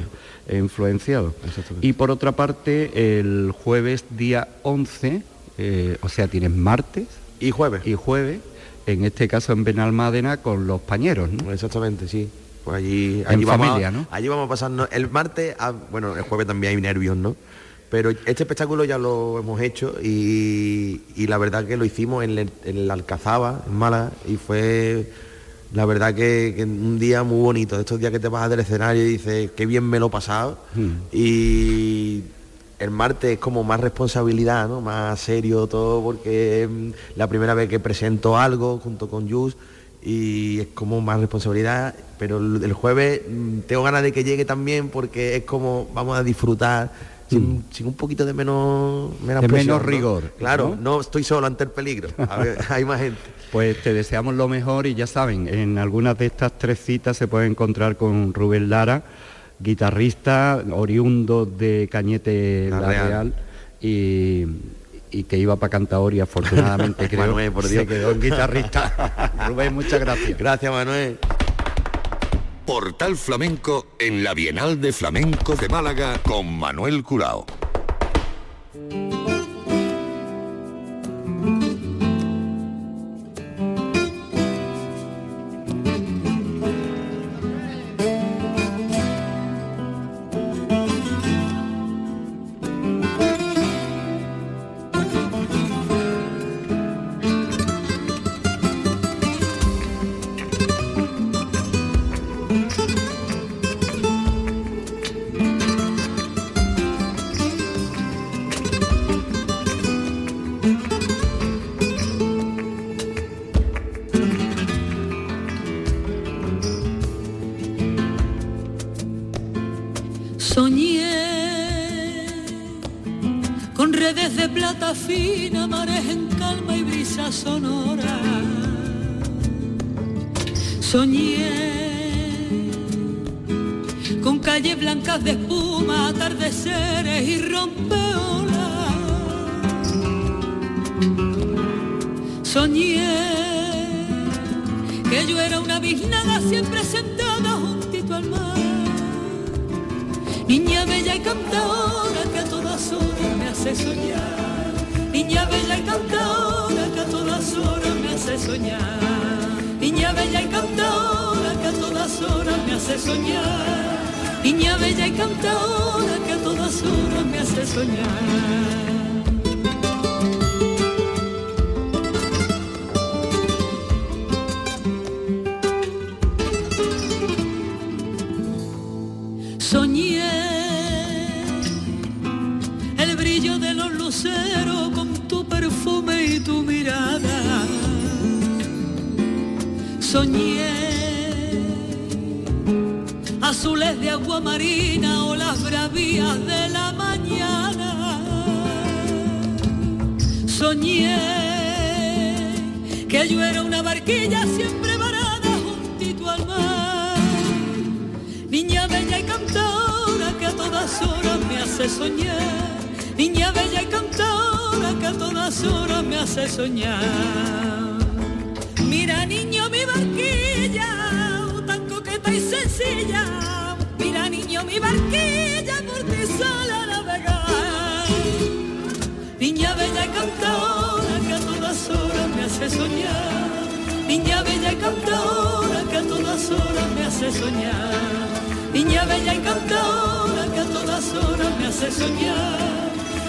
influenciado. Y por otra parte, el jueves día 11, eh, o sea, tienes martes y jueves. Y jueves, en este caso en Benalmádena con los pañeros, ¿no? Exactamente, sí. Pues allí, allí vamos familia, ¿no? Allí vamos a pasar el martes, bueno, el jueves también hay nervios, ¿no? Pero este espectáculo ya lo hemos hecho y, la verdad que lo hicimos en, el, en la Alcazaba, en Málaga, y fue la verdad que, un día muy bonito, de estos días que te vas del escenario y dices, qué bien me lo he pasado. Hmm. Y el martes es como más responsabilidad, ¿no? Más serio todo, porque es la primera vez que presento algo junto con Jus y es como más responsabilidad, pero el jueves mm, tengo ganas de que llegue también porque es como vamos a disfrutar sin, mm. un poquito de menos, menos, rigor. Claro, ¿no? estoy solo ante el peligro, hay más gente. Pues te deseamos lo mejor y ya saben, en algunas de estas tres citas se puede encontrar con Rubén Lara, guitarrista oriundo de Cañete La, Real. y, que iba para cantaor y afortunadamente creo Manuel, por Dios. se quedó en guitarrista. Rubén, muchas gracias. Gracias, Manuel. Portal Flamenco en la Bienal de Flamenco de Málaga con Manuel Curao. sonora. Soñé con calles blancas de espuma, atardeceres y rompeolas. Soñé que yo era una biznada siempre sentada juntito al mar. Niña bella y cantadora que a todas horas me hace soñar. Niña bella y cantadora que a todas horas me hace soñar. Niña bella y cantadora que a todas horas me hace soñar. Niña bella y cantadora que a todas horas me hace soñar. soñar. Mira, niño, mi barquilla, oh, tan coqueta y sencilla. Mira, niño, mi barquilla, por ti sola navegar. Niña bella y cantora, que a todas horas me hace soñar. Niña bella y cantora, que a todas horas me hace soñar. Niña bella y cantora, que a todas horas me hace soñar.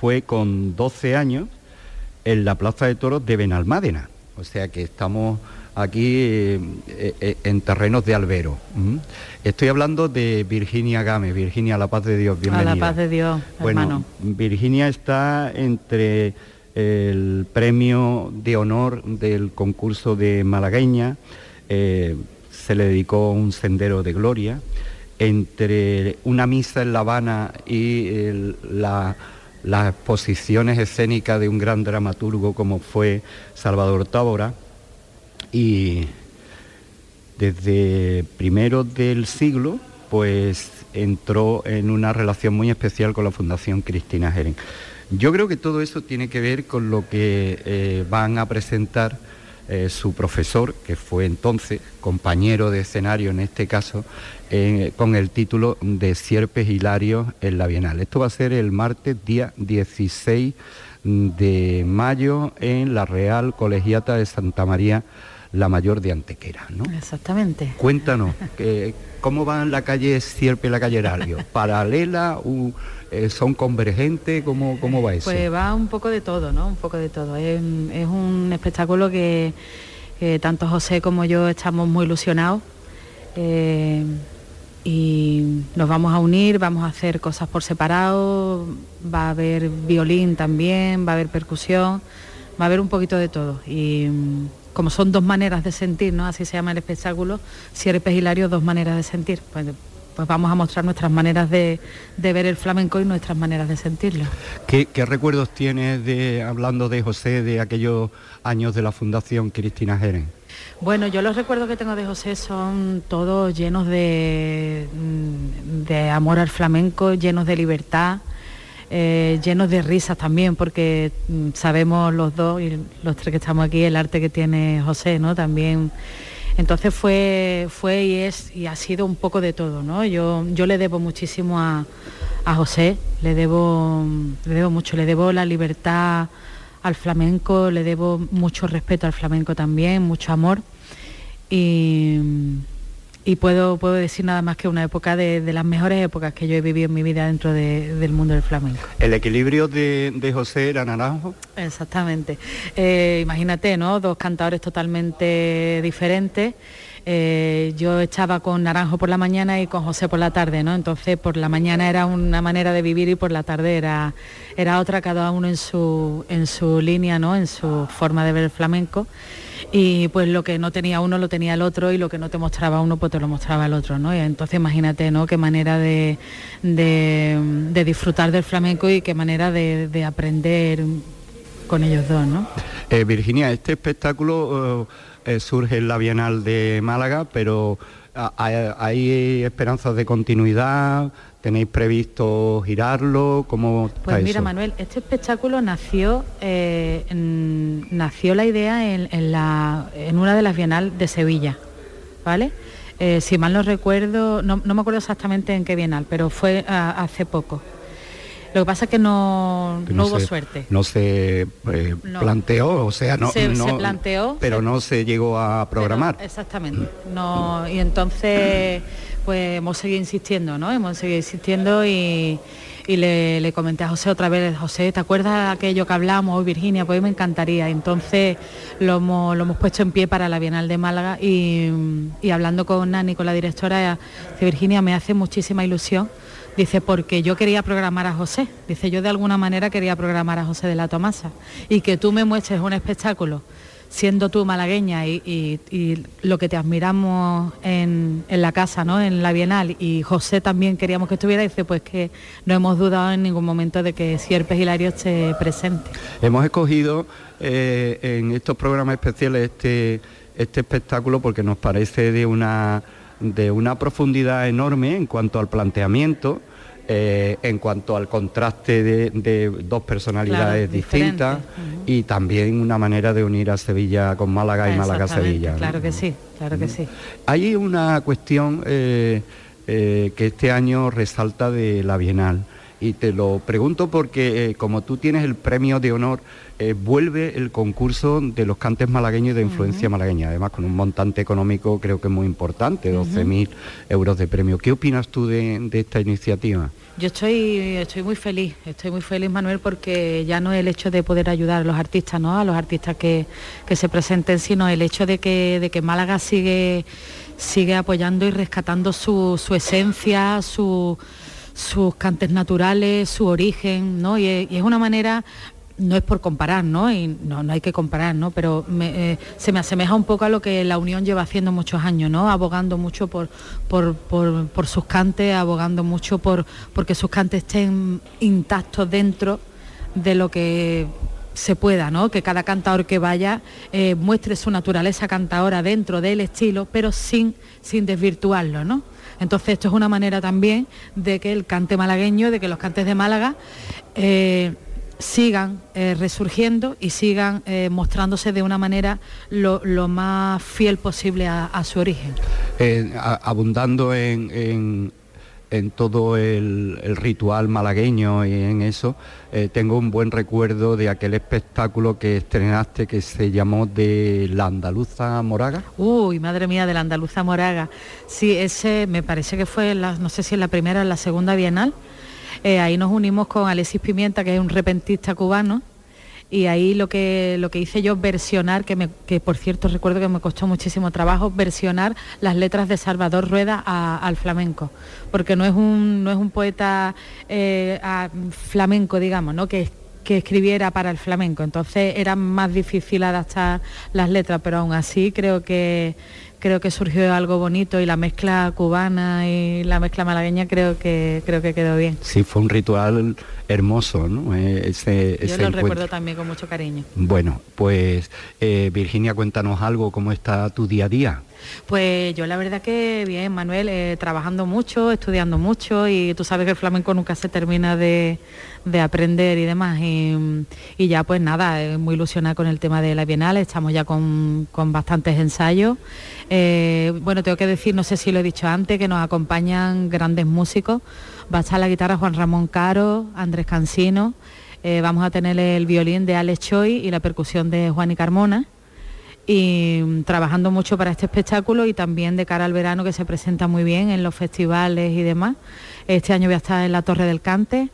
fue con 12 años en la Plaza de Toros de Benalmádena. O sea que estamos aquí eh, eh, en terrenos de albero. Estoy hablando de Virginia Game. Virginia, la paz de Dios, bienvenida. A la paz de Dios, bueno, Virginia está entre el premio de honor del concurso de malagueña, eh, se le dedicó un sendero de gloria, entre una misa en La Habana y la las exposiciones escénicas de un gran dramaturgo como fue Salvador Tábora y desde primero del siglo pues entró en una relación muy especial con la Fundación Cristina Jeren. Yo creo que todo eso tiene que ver con lo que eh, van a presentar eh, su profesor, que fue entonces compañero de escenario en este caso, con el título de Sierpes Hilarios en la Bienal. Esto va a ser el martes día 16 de mayo en la Real Colegiata de Santa María la mayor de Antequera, ¿no? Exactamente. Cuéntanos, ¿cómo va en la calle Sierpe y la calle Herario? ¿Paralela? Eh, ¿Son convergentes? ¿Cómo, ¿Cómo va eso? Pues va un poco de todo, ¿no? Un poco de todo. Es, un espectáculo que, tanto José como yo estamos muy ilusionados. Eh, y nos vamos a unir, vamos a hacer cosas por separado, va a haber violín también, va a haber percusión, va a haber un poquito de todo. Y como son dos maneras de sentir, ¿no? Así se llama el espectáculo, Sierpes Hilario, dos maneras de sentir. Pues, pues vamos a mostrar nuestras maneras de, ver el flamenco y nuestras maneras de sentirlo. ¿Qué, recuerdos tienes de, hablando de José, de aquellos años de la Fundación Cristina Jerez? Bueno, yo los recuerdos que tengo de José son todos llenos de, mm, de amor al flamenco, llenos de libertad, eh, llenos de risas también, porque mm, sabemos los dos y los tres que estamos aquí el arte que tiene José, ¿no? También. Entonces fue, fue y es y ha sido un poco de todo, ¿no? Yo, yo le debo muchísimo a, a José, le debo, le debo mucho, le debo la libertad al flamenco, le debo mucho respeto al flamenco también, mucho amor. Y, puedo, puedo decir nada más que una época de, las mejores épocas que yo he vivido en mi vida dentro del mundo del flamenco. ¿El equilibrio de, José era naranjo? Exactamente. Eh, imagínate, ¿no? Dos cantadores totalmente diferentes. Eh, yo estaba con Naranjo por la mañana y con José por la tarde, ¿no? Entonces por la mañana era una manera de vivir y por la tarde era, era otra, cada uno en su, en su línea, ¿no? En su forma de ver el flamenco. Y pues lo que no tenía uno lo tenía el otro y lo que no te mostraba uno pues te lo mostraba el otro, ¿no? Y entonces imagínate, ¿no? Qué manera de, de, disfrutar del flamenco y qué manera de, aprender con ellos dos, ¿no? Eh, Virginia, este espectáculo... Eh, surge en la Bienal de Málaga, pero ah, ¿hay esperanzas de continuidad? ¿Tenéis previsto girarlo? ¿Cómo pues mira, Manuel, este espectáculo nació, eh, nació la idea en, la, en una de las Bienal de Sevilla, ¿vale? Eh, si mal no recuerdo, no, me acuerdo exactamente en qué Bienal, pero fue ah, hace poco. Lo que pasa es que no, hubo suerte. No se eh, planteó, o sea, no se, planteó, pero no se llegó a programar. exactamente. No, y entonces pues hemos seguido insistiendo, ¿no? Hemos seguido insistiendo y, le, comenté a José otra vez, José, ¿te acuerdas aquello que hablamos hoy, Virginia? Pues me encantaría. Entonces lo hemos, puesto en pie para la Bienal de Málaga y, y hablando con Nani, con la directora, de Virginia, me hace muchísima ilusión Dice, porque yo quería programar a José. Dice, yo de alguna manera quería programar a José de la Tomasa. Y que tú me muestres un espectáculo siendo tú malagueña y, lo que te admiramos en, la casa, ¿no? en la Bienal, y José también queríamos que estuviera, dice pues que no hemos dudado en ningún momento de que Sierpes Hilario esté presente. Hemos escogido eh, en estos programas especiales este, este espectáculo porque nos parece de una de una profundidad enorme en cuanto al planteamiento, eh, en cuanto al contraste de, dos personalidades distintas y también una manera de unir a Sevilla con Málaga y Málaga a Sevilla. Claro que sí, claro que sí. Hay una cuestión eh, eh, que este año resalta de la Bienal y te lo pregunto porque como tú tienes el premio de honor eh, vuelve el concurso de los cantes malagueños de influencia malagueña, además con un montante económico creo que muy importante, 12.000 euros de premio. ¿Qué opinas tú de, esta iniciativa? Yo estoy, estoy muy feliz, estoy muy feliz Manuel porque ya no es el hecho de poder ayudar a los artistas, ¿no? a los artistas que, se presenten, sino el hecho de que, de que Málaga sigue, sigue apoyando y rescatando su, esencia, sus cantes naturales, su origen, ¿no? Y es, y es, una manera no es por comparar, ¿no? Y no, no hay que comparar, ¿no? Pero eh, se me asemeja un poco a lo que la Unión lleva haciendo muchos años, ¿no? Abogando mucho por, por, sus cantes, abogando mucho por porque sus cantes estén intactos dentro de lo que se pueda, ¿no? Que cada cantador que vaya eh, muestre su naturaleza cantadora dentro del estilo, pero sin, sin desvirtuarlo, ¿no? Entonces esto es una manera también de que el cante malagueño, de que los cantes de Málaga eh, sigan eh, resurgiendo y sigan eh, mostrándose de una manera lo, más fiel posible a, su origen. Abundando en todo el, ritual malagueño y en eso, eh, tengo un buen recuerdo de aquel espectáculo que estrenaste que se llamó de la Andaluza Moraga. Uy, madre mía, de la Andaluza Moraga. Sí, ese me parece que fue, la, no sé si en la primera o en la segunda Bienal. Eh, ahí nos unimos con Alexis Pimienta, que es un repentista cubano, y ahí lo que, lo que hice yo versionar, que, que por cierto recuerdo que me costó muchísimo trabajo, versionar las letras de Salvador Rueda al flamenco, porque no es un, no es un poeta eh, flamenco, digamos, ¿no? que, que escribiera para el flamenco, entonces era más difícil adaptar las letras, pero aún así creo que creo que surgió algo bonito y la mezcla cubana y la mezcla malagueña creo que creo que quedó bien. Sí, fue un ritual hermoso, ¿no? Eh, ese, Yo lo recuerdo también con mucho cariño. Bueno, pues eh, Virginia, cuéntanos algo, ¿cómo está tu día a día? Pues yo la verdad que bien, Manuel, eh, trabajando mucho, estudiando mucho y tú sabes que el flamenco nunca se termina de, aprender y demás. Y, ya pues nada, muy ilusionada con el tema de la Bienal, estamos ya con, bastantes ensayos. Eh, bueno, tengo que decir, no sé si lo he dicho antes, que nos acompañan grandes músicos. Va a estar la guitarra Juan Ramón Caro, Andrés Cansino. Eh, vamos a tener el violín de Alex Choi y la percusión de Juan y Carmona y mm, trabajando mucho para este espectáculo y también de cara al verano que se presenta muy bien en los festivales y demás. Este año voy a estar en la Torre del Cante,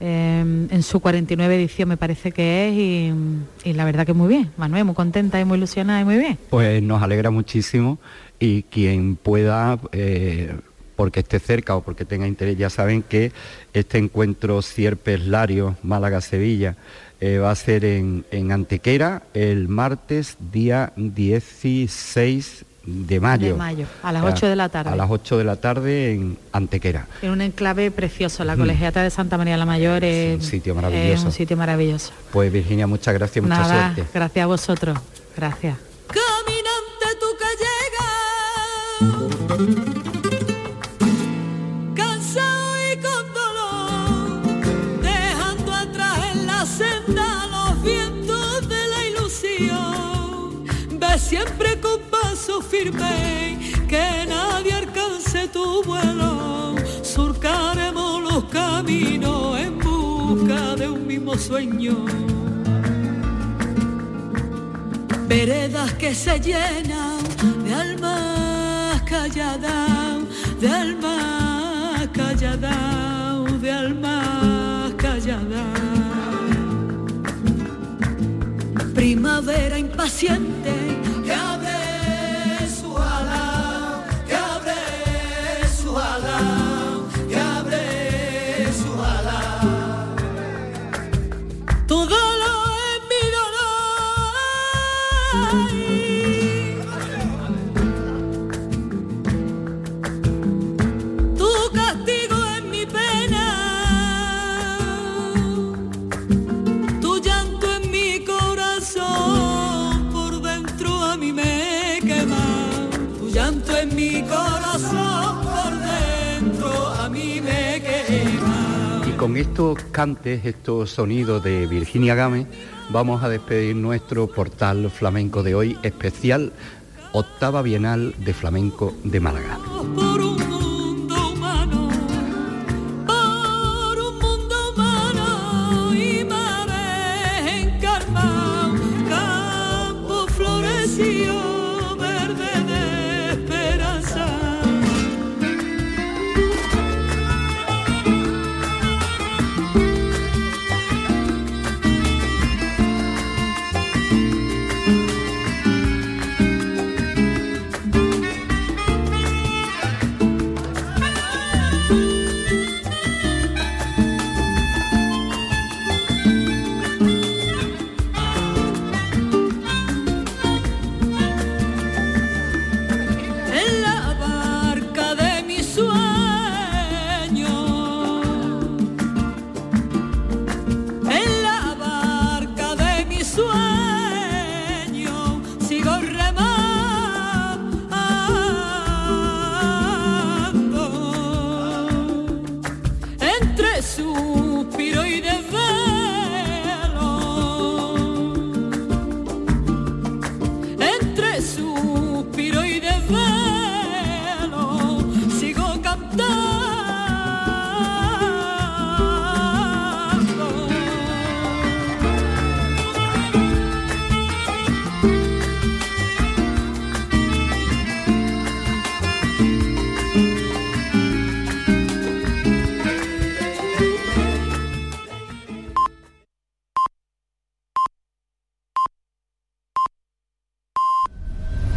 em, en su 49 edición me parece que es y, la verdad que muy bien, Manuel, muy contenta y muy ilusionada y muy bien. Pues nos alegra muchísimo y quien pueda... Eh, porque esté cerca o porque tenga interés, ya saben que este encuentro Cierpes Lario, Málaga-Sevilla, eh, va a ser en, Antequera el martes día 16 de mayo. De mayo, a las 8 de la tarde. A las 8 de la tarde en Antequera. En un enclave precioso, la Colegiata de Santa María la Mayor es, un sitio maravilloso. Es un sitio maravilloso. Pues Virginia, muchas gracias, mucha suerte. Gracias a vosotros, gracias. Caminante tu siempre firme, que nadie alcance tu vuelo. Surcaremos los caminos en busca de un mismo sueño. Veredas que se llenan de almas calladas, de almas calladas, de almas calladas. Primavera impaciente estos cantes, estos sonidos de Virginia Game, vamos a despedir nuestro portal flamenco de hoy, especial octava Bienal de Flamenco de Málaga.